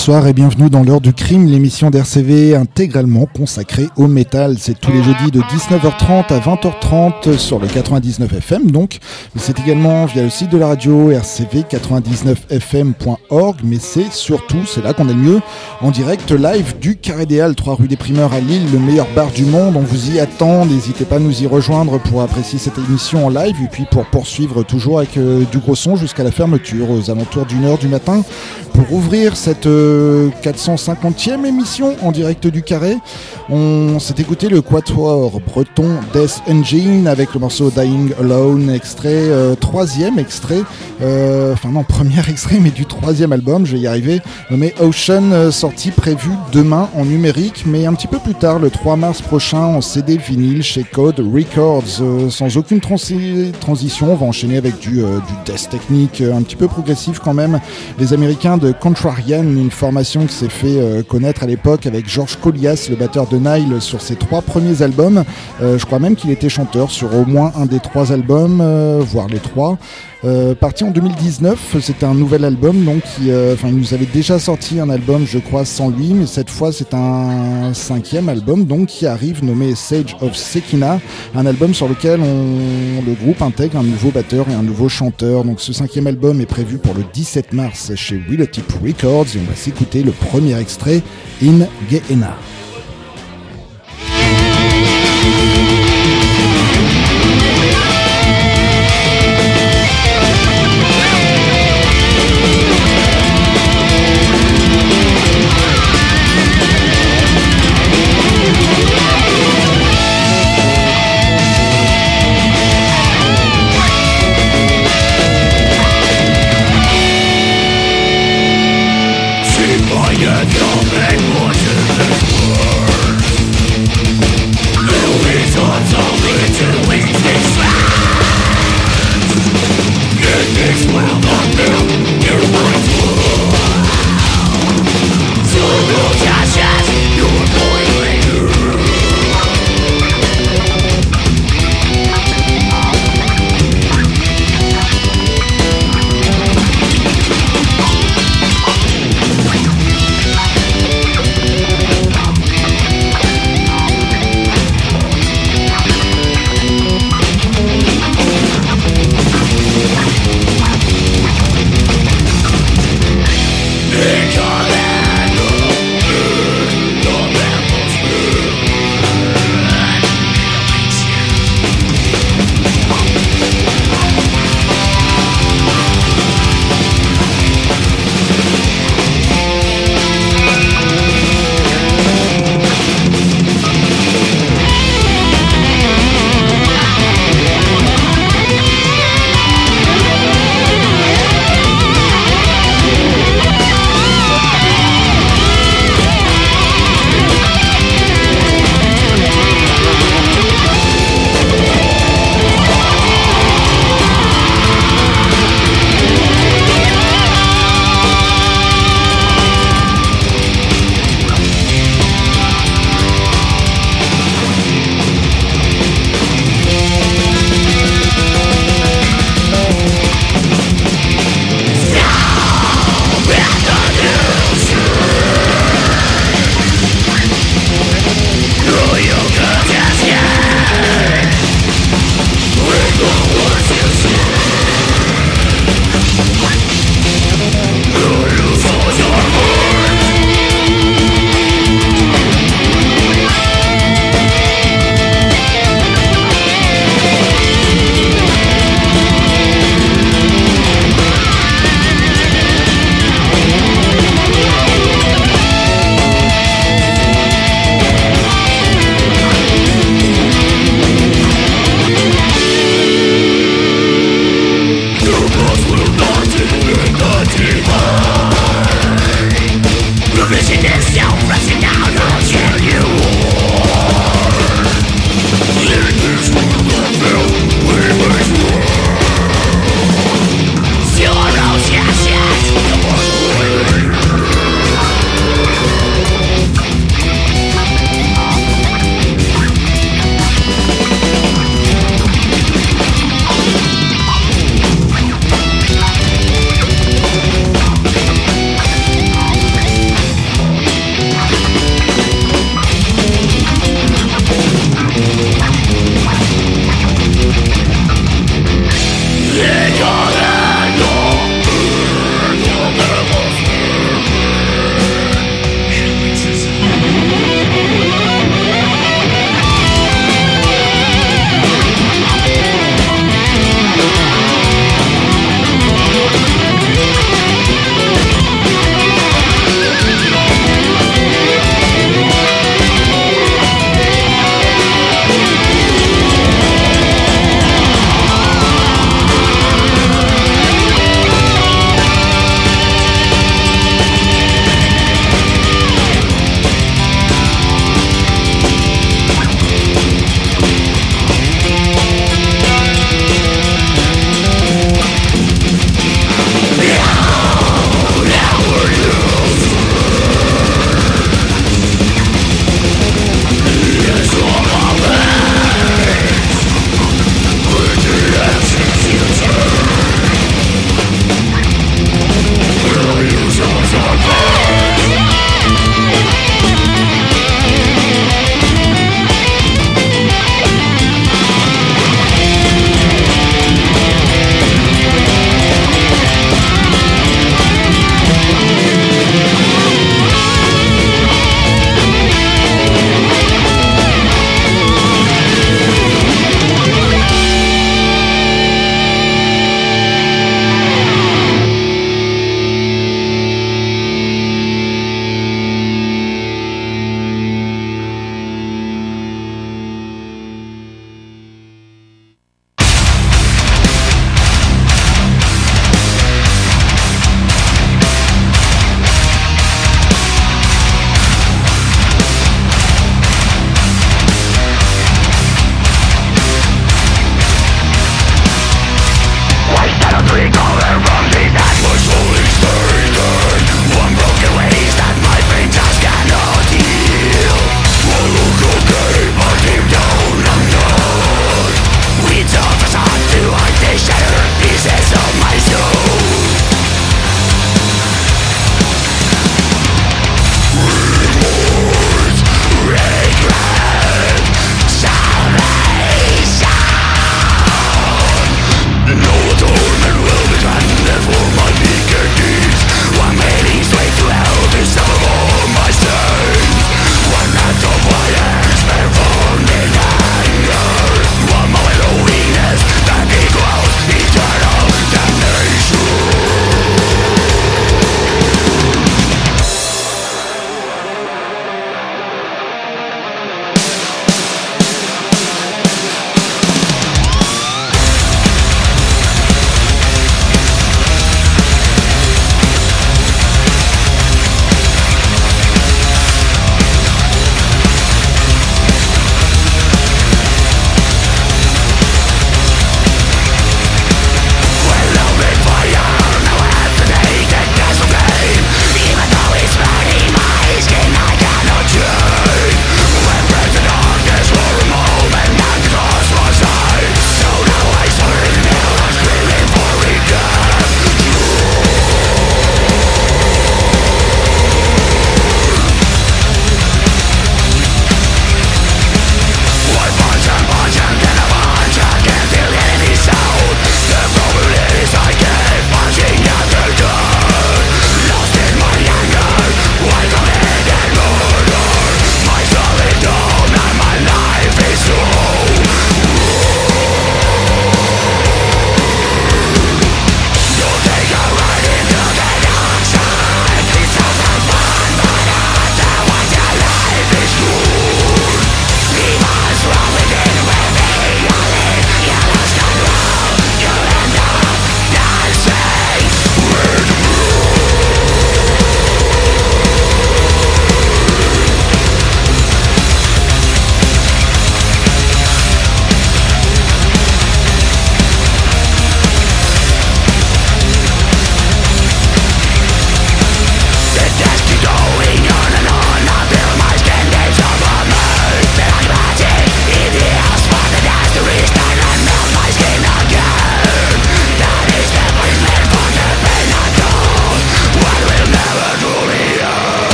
Bonsoir et bienvenue dans l'heure du crime, l'émission d'RCV intégralement consacrée au métal. C'est tous les jeudis de 19h30 à 20h30 sur le 99 FM donc. C'est également via le site de la radio rcv99fm.org mais c'est surtout, c'est là qu'on est le mieux, en direct live du Carré des Halles, 3 rue des Primeurs à Lille, le meilleur bar du monde. On vous y attend, n'hésitez pas à nous y rejoindre pour apprécier cette émission en live et puis pour poursuivre toujours avec euh, du gros son jusqu'à la fermeture aux alentours d'une heure du matin pour ouvrir cette 450e euh, émission en direct du carré. On s'est écouté le quatuor breton Death Engine avec le morceau Dying Alone, extrait, euh, troisième extrait, euh, enfin non, premier extrait, mais du troisième album, je vais y arriver, nommé Ocean, sorti prévu demain en numérique, mais un petit peu plus tard, le 3 mars prochain, en CD vinyle chez Code Records, sans aucune transition. On va enchaîner avec du, du death technique un petit peu progressif quand même. Les Américains de Contrarian, une formation qui s'est fait euh, connaître à l'époque avec Georges Colias, le batteur de Nile, sur ses trois premiers albums. Euh, je crois même qu'il était chanteur sur au moins un des trois albums, euh, voire les trois. Euh, parti en 2019, c'était un nouvel album, donc euh, enfin, il nous avait déjà sorti un album, je crois, sans lui, mais cette fois c'est un cinquième album, donc qui arrive nommé Sage of Sekina, un album sur lequel le groupe intègre un nouveau batteur et un nouveau chanteur. Donc ce cinquième album est prévu pour le 17 mars chez Willotip Records et on va s'écouter le premier extrait, In Gehenna.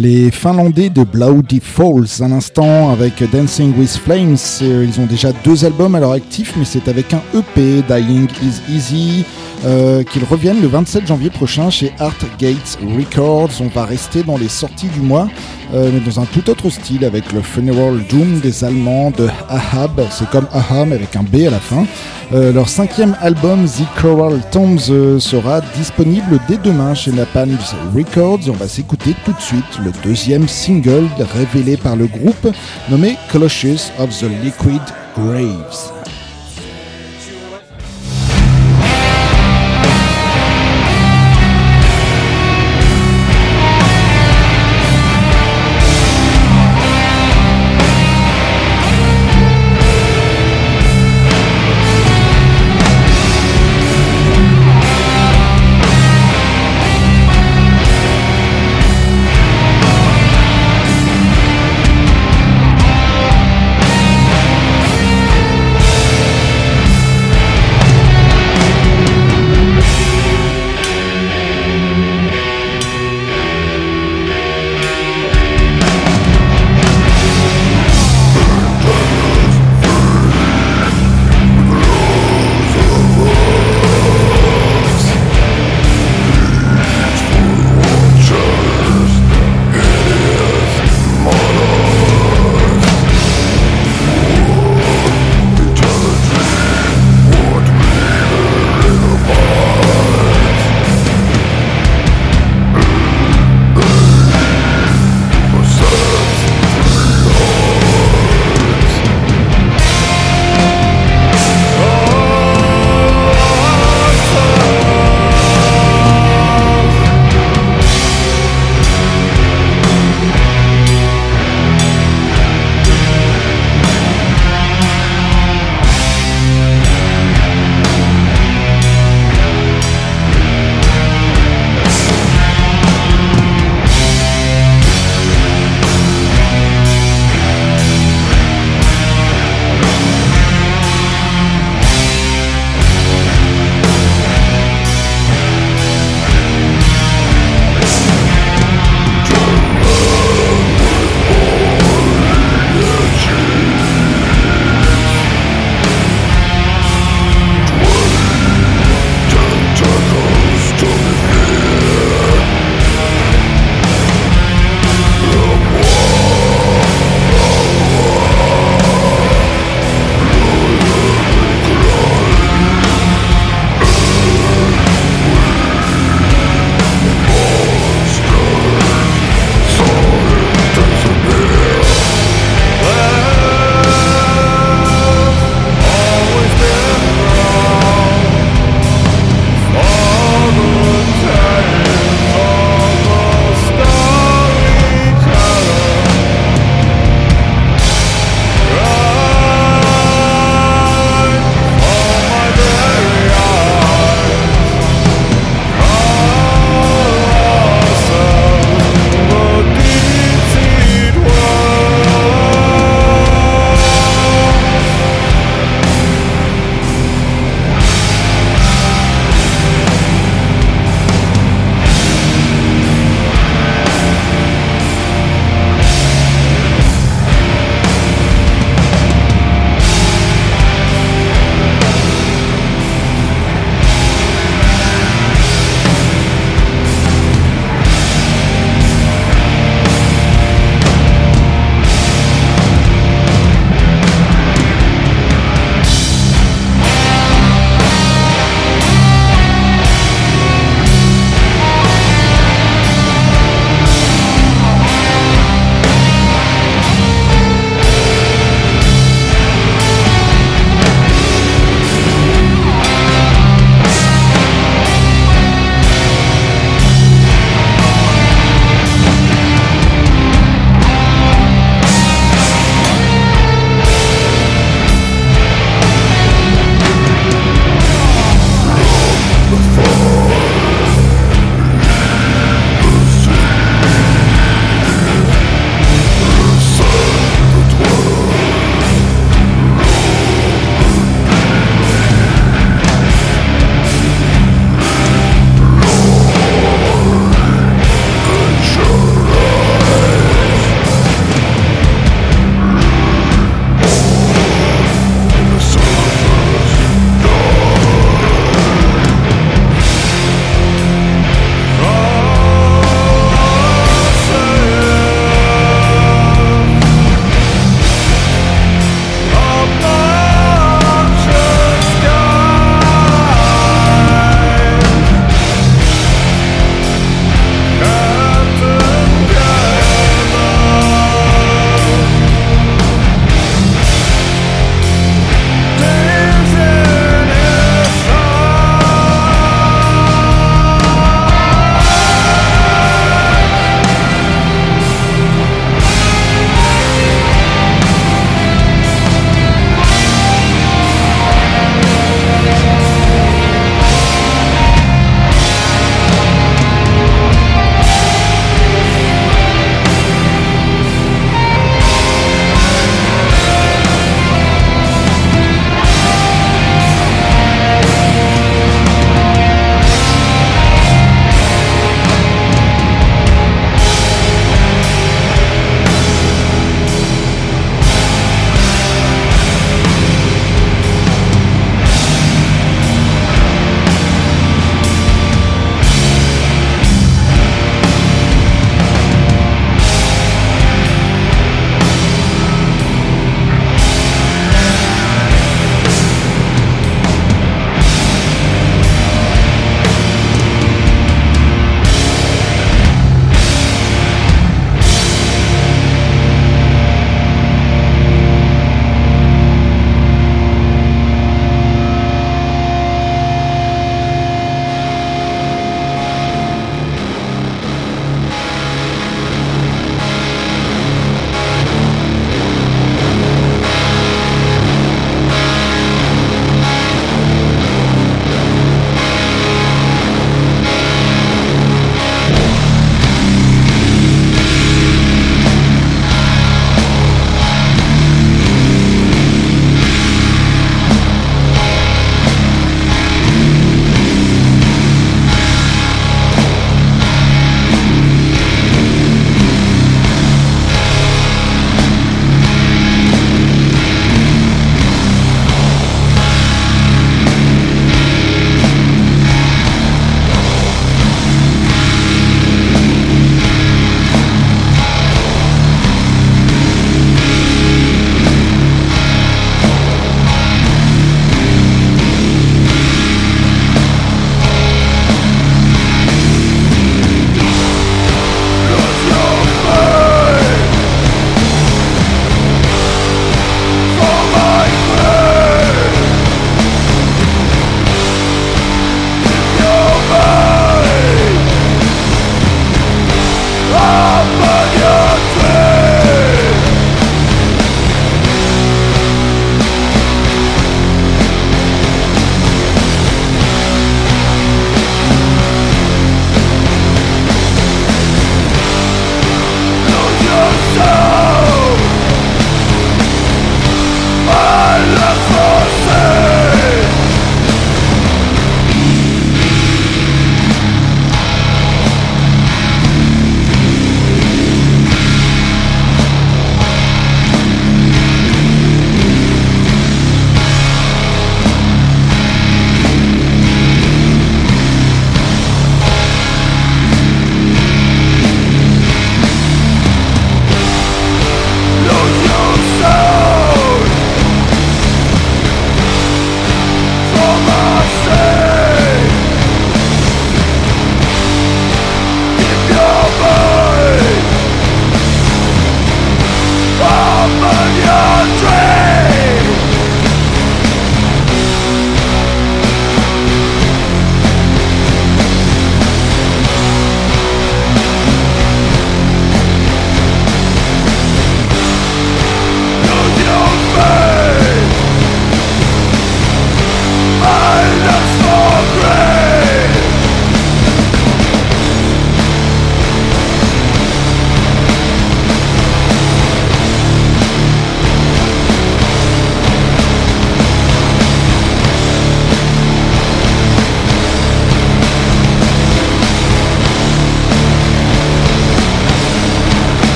Les Finlandais de Bloody Falls, un instant avec Dancing with Flames. Ils ont déjà deux albums à leur actif, mais c'est avec un EP, Dying is Easy, euh, qu'ils reviennent le 27 janvier prochain chez Art Gates Records. On va rester dans les sorties du mois, euh, mais dans un tout autre style avec le Funeral Doom des Allemands de Ahab. C'est comme Aham avec un B à la fin. Euh, leur cinquième album, The Coral Tombs, sera disponible dès demain chez Napalm Records. On va s'écouter tout de suite le deuxième single révélé par le groupe nommé Colossus of the Liquid Graves.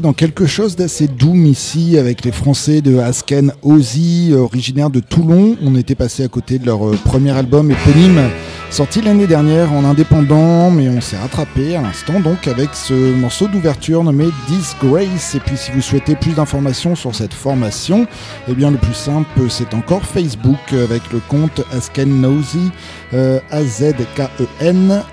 Dans quelque chose d'assez doux ici avec les Français de Asken Ozzy, originaires de Toulon. On était passé à côté de leur euh, premier album éponyme, sorti l'année dernière en indépendant, mais on s'est rattrapé à l'instant donc avec ce morceau d'ouverture nommé Disgrace. Et puis si vous souhaitez plus d'informations sur cette formation, eh bien le plus simple c'est encore Facebook avec le compte Asken Ozzy, euh, A-Z-K-E-N.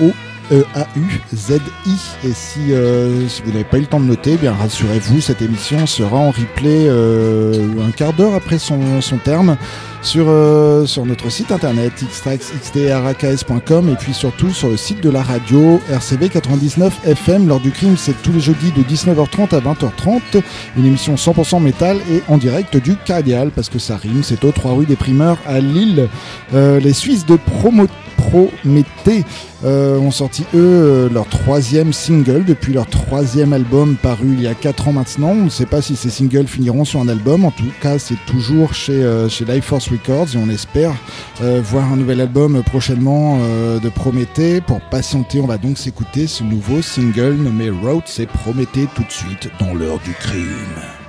O E-A-U-Z-I. Et si, euh, si vous n'avez pas eu le temps de noter, eh bien rassurez-vous, cette émission sera en replay euh, un quart d'heure après son, son terme sur, euh, sur notre site internet xtraxxdraks.com et puis surtout sur le site de la radio RCV 99 FM. Lors du crime, c'est tous les jeudis de 19h30 à 20h30. Une émission 100% métal et en direct du Cardial parce que ça rime. C'est au 3 rue des Primeurs à Lille. les Suisses de Promo Prométhée euh, ont sorti eux euh, leur troisième single depuis leur troisième album paru il y a 4 ans maintenant. On ne sait pas si ces singles finiront sur un album. En tout cas, c'est toujours chez, euh, chez Life Force Records et on espère voir un nouvel album prochainement de Prométhée. Pour patienter, on va donc s'écouter ce nouveau single nommé Road. C'est Prométhée tout de suite dans l'heure du crime.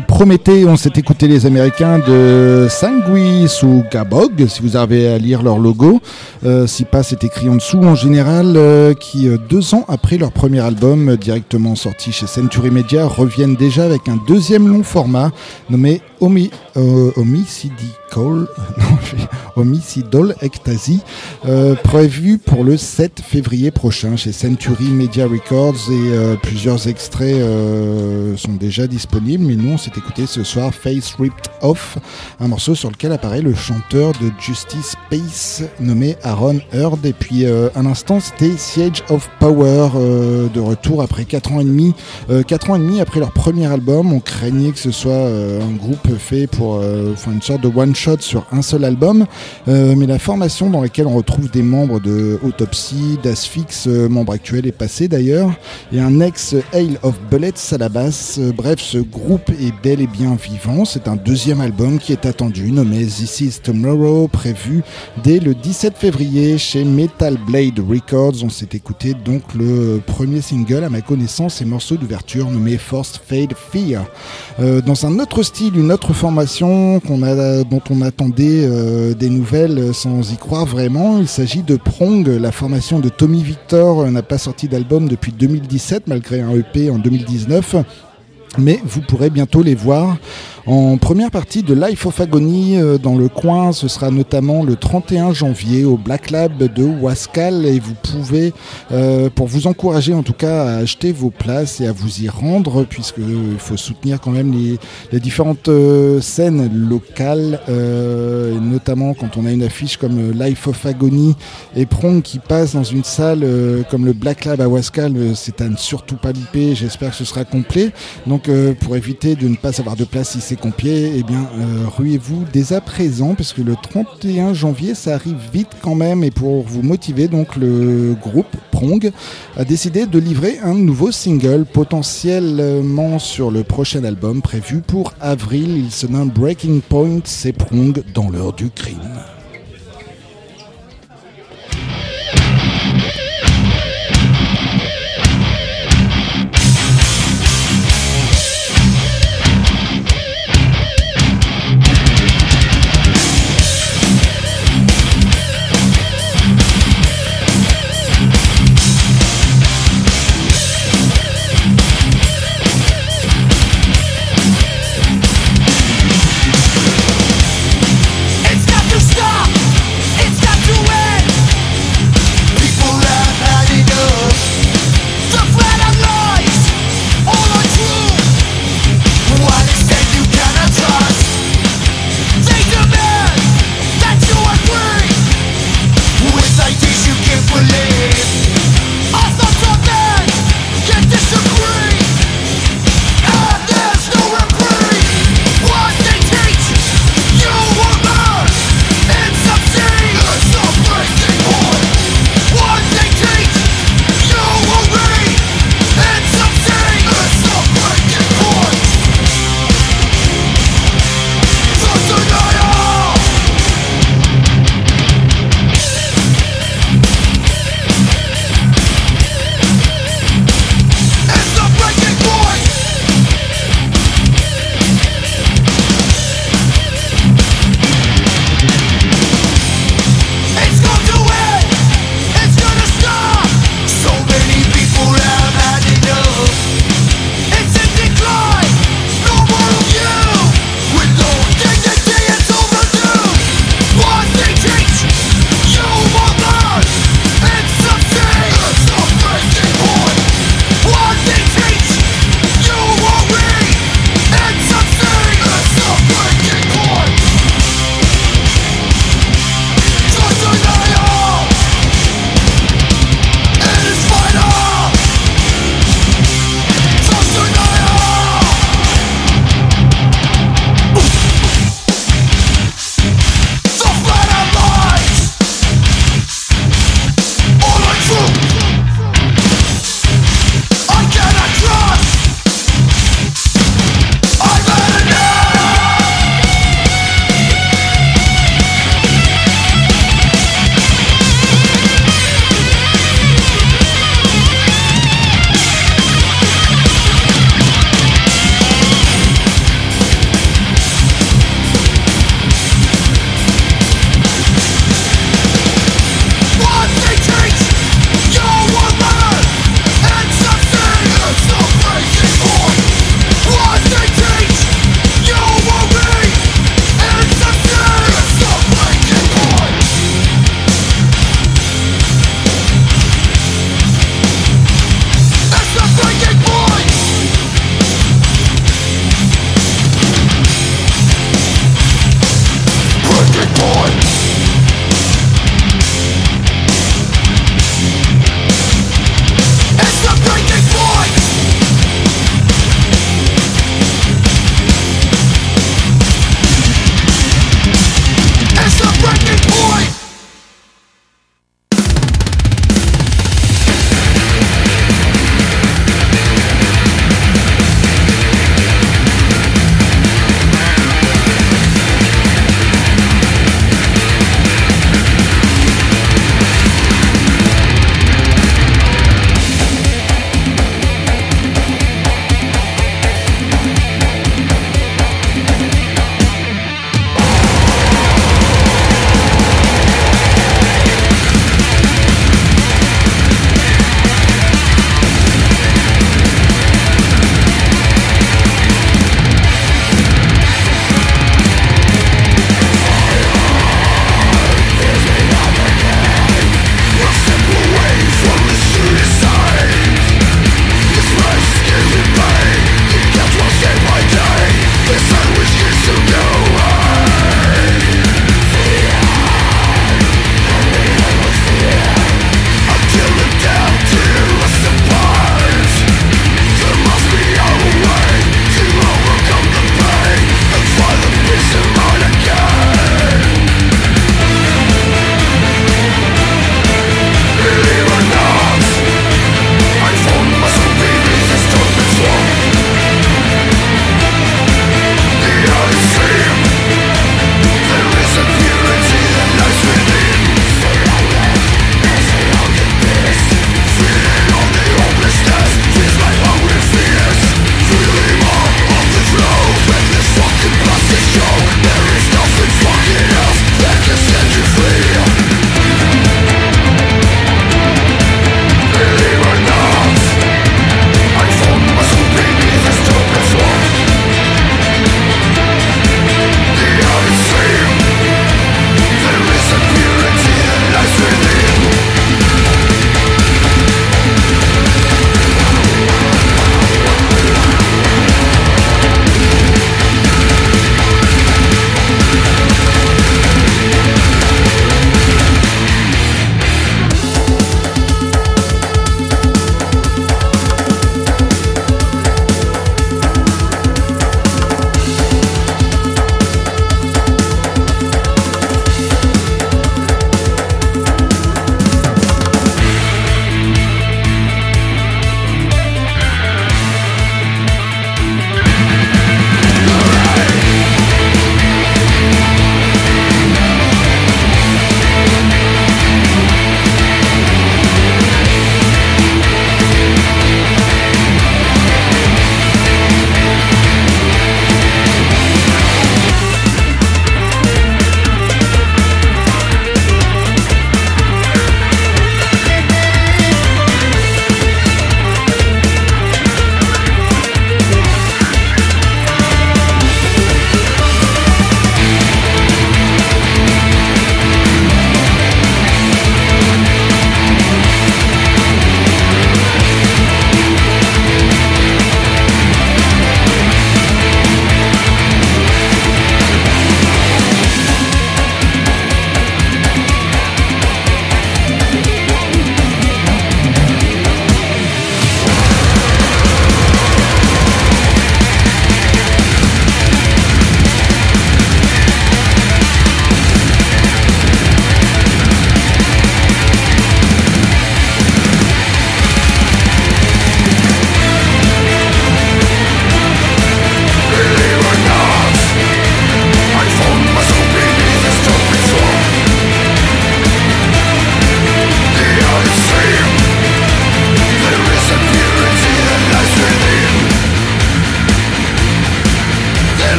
Prométhée, on s'est écouté les Américains de Sanguis ou Gabog, si vous avez à lire leur logo. Euh, si pas, c'est écrit en dessous en général, euh, qui euh, deux ans après leur premier album, directement sorti chez Century Media, reviennent déjà avec un deuxième long format nommé Omi, Homicidal, Homicidal Ecstasy, prévu pour le 7 février prochain chez Century Media Records et plusieurs extraits sont déjà disponibles. Mais nous, on s'est écouté ce soir Face Ripped Off, un morceau sur lequel apparaît le chanteur de Justice Space nommé Aaron Heard. Et puis un instant, c'était Siege of Power de retour après 4 ans et demi. 4 ans et demi après leur premier album, on craignait que ce soit un groupe fait pour enfin, une sorte de one sur un seul album. mais la formation dans laquelle on retrouve des membres de Autopsy, d'Asphyx, membre actuel et passé d'ailleurs, et un ex Hail of Bullets à la basse. bref, ce groupe est bel et bien vivant. C'est un deuxième album qui est attendu, nommé This Is Tomorrow, prévu dès le 17 février chez Metal Blade Records. On s'est écouté donc le premier single, à ma connaissance, et morceau d'ouverture nommé Forced Fade Fear. Euh, dans un autre style, une autre formation qu'on a, dont on attendait euh, des nouvelles sans y croire vraiment, il s'agit de Prong, la formation de Tommy Victor n'a pas sorti d'album depuis 2017 malgré un EP en 2019 mais vous pourrez bientôt les voir en première partie de Life of Agony euh, dans le coin, ce sera notamment le 31 janvier au Black Lab de Wascal et vous pouvez, euh, pour vous encourager en tout cas à acheter vos places et à vous y rendre, puisqu'il faut soutenir quand même les, différentes euh, scènes locales, notamment quand on a une affiche comme Life of Agony et Prong qui passe dans une salle comme le Black Lab à Wascal, c'est à ne surtout pas louper, j'espère que ce sera complet. Donc pour éviter de ne pas avoir de place ici compiers, eh bien, euh, ruez-vous dès à présent, parce que le 31 janvier, ça arrive vite quand même. Et pour vous motiver, donc, le groupe Prong a décidé de livrer un nouveau single, potentiellement sur le prochain album prévu pour avril. Il se nomme Breaking Point, c'est Prong dans l'heure du crime.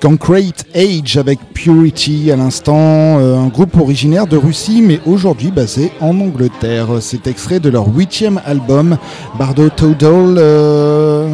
Concrete Age avec Purity à l'instant, euh, un groupe originaire de Russie mais aujourd'hui basé en Angleterre. C'est extrait de leur huitième album, Bardo Total, euh,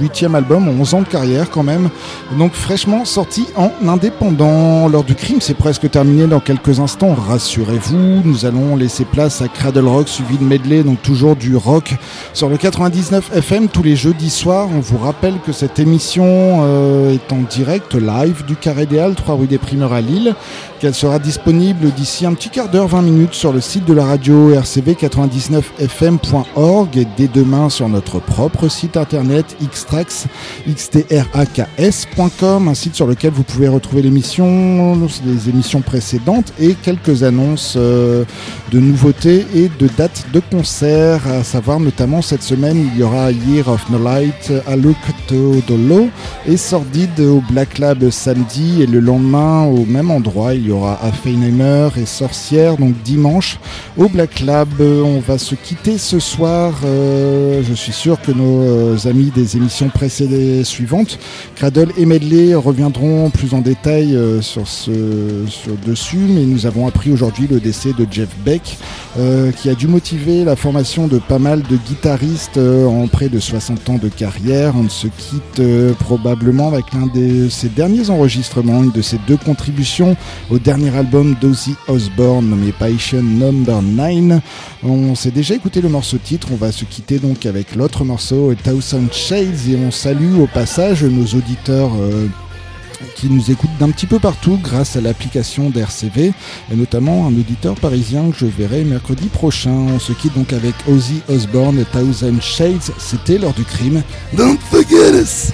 huitième album, 11 ans de carrière quand même, donc fraîchement sorti en indépendant. L'heure du crime c'est presque terminé dans quelques instants, rassurez-vous, nous allons laisser place à Cradle Rock suivi de medley, donc toujours du rock sur le 99 FM tous les jeudis soirs. On vous rappelle que cette émission euh, est en direct live du Carré des Halles, 3 rue des Primeurs à Lille, qu'elle sera disponible d'ici un petit quart d'heure, 20 minutes sur le site de la radio rcv99fm.org et dès demain sur notre propre site internet xtrax, xtraks.com, un site sur lequel vous pouvez retrouver l'émission, les émissions précédentes et quelques annonces euh, de nouveautés et de dates de concerts, à savoir notamment cette semaine il y aura Year of No Light à Look to Dolo et Sordide au Black Lab samedi et le lendemain au même endroit il y aura Affeinheimer et Sorcière donc dimanche au Black Lab. On va se quitter ce soir euh, je suis sûr que nos euh, amis des émissions précédentes suivantes Cradle et Medley reviendront plus en détail euh, sur ce sur dessus mais nous avons appris aujourd'hui le décès de Jeff Beck qui a dû motiver la formation de pas mal de guitaristes en près de 60 ans de carrière. On se quitte probablement avec l'un de ses derniers enregistrements, une de ses deux contributions au dernier album d'Ozzy Osbourne nommé Passion Number 9. On s'est déjà écouté le morceau titre, on va se quitter donc avec l'autre morceau, Thousand Shades, et on salue au passage nos auditeurs. Euh, qui nous écoutent d'un petit peu partout grâce à l'application d'RCV et notamment un auditeur parisien que je verrai mercredi prochain. On se quitte donc avec Ozzy Osbourne et Thousand Shades. C'était l'heure du crime. Don't forget us!